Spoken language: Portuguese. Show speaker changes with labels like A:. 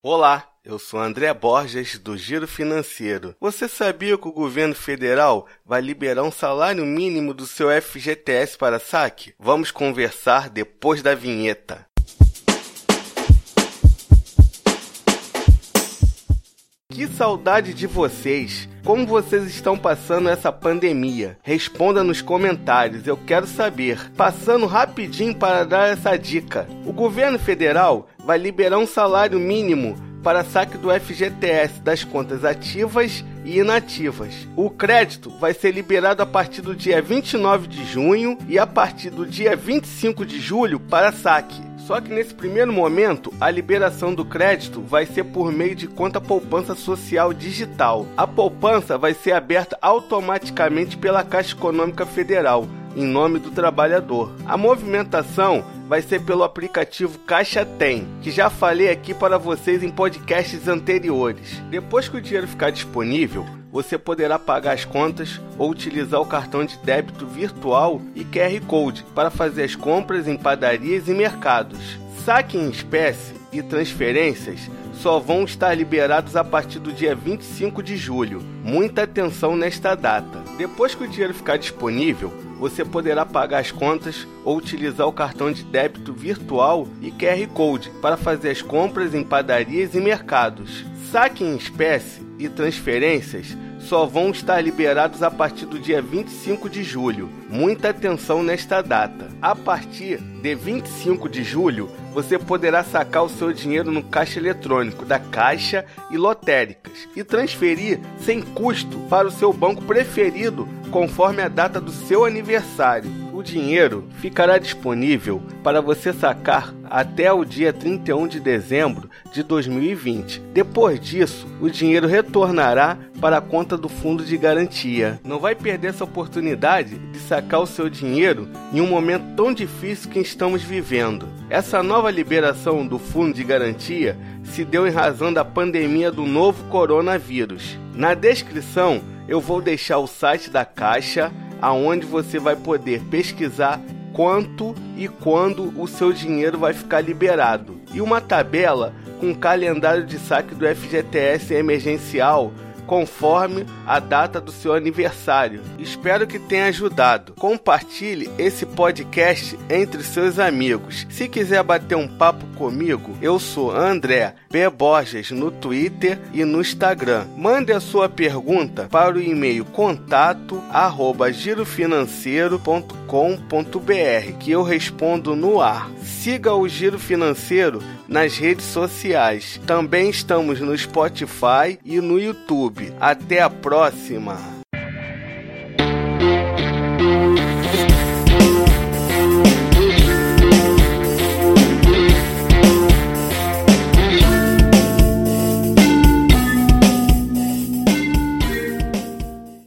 A: Olá, eu sou André Borges do Giro Financeiro. Você sabia que o governo federal vai liberar um salário mínimo do seu FGTS para saque? Vamos conversar depois da vinheta. Que saudade de vocês! Como vocês estão passando essa pandemia? Responda nos comentários, eu quero saber. Passando rapidinho para dar essa dica: o governo federal vai liberar um salário mínimo para saque do FGTS das contas ativas e inativas. O crédito vai ser liberado a partir do dia 29 de junho e a partir do dia 25 de julho para saque. Só que nesse primeiro momento, a liberação do crédito vai ser por meio de conta poupança social digital. A poupança vai ser aberta automaticamente pela Caixa Econômica Federal, em nome do trabalhador. A movimentação vai ser pelo aplicativo Caixa Tem, que já falei aqui para vocês em podcasts anteriores. Depois que o dinheiro ficar disponível, você poderá pagar as contas ou utilizar o cartão de débito virtual e QR Code para fazer as compras em padarias e mercados. Saque em espécie e transferências só vão estar liberados a partir do dia 25 de julho. Muita atenção nesta data. Depois que o dinheiro ficar disponível, você poderá pagar as contas ou utilizar o cartão de débito virtual e QR Code para fazer as compras em padarias e mercados. Saque em espécie e transferências só vão estar liberados a partir do dia 25 de julho. Muita atenção nesta data. A partir de 25 de julho, você poderá sacar o seu dinheiro no caixa eletrônico da Caixa e lotéricas e transferir sem custo para o seu banco preferido conforme a data do seu aniversário o dinheiro ficará disponível para você sacar até o dia 31 de dezembro de 2020. Depois disso, o dinheiro retornará para a conta do fundo de garantia. Não vai perder essa oportunidade de sacar o seu dinheiro em um momento tão difícil que estamos vivendo. Essa nova liberação do fundo de garantia se deu em razão da pandemia do novo coronavírus. Na descrição eu vou deixar o site da Caixa aonde você vai poder pesquisar quanto e quando o seu dinheiro vai ficar liberado. E uma tabela com calendário de saque do FGTS emergencial conforme a data do seu aniversário. Espero que tenha ajudado. Compartilhe esse podcast entre seus amigos. Se quiser bater um papo comigo, eu sou André B. Borges no Twitter e no Instagram. Mande a sua pergunta para o e-mail contato arroba girofinanceiro.com.br que eu respondo no ar. Siga o Giro Financeiro nas redes sociais. Também estamos no Spotify e no YouTube. Até a próxima!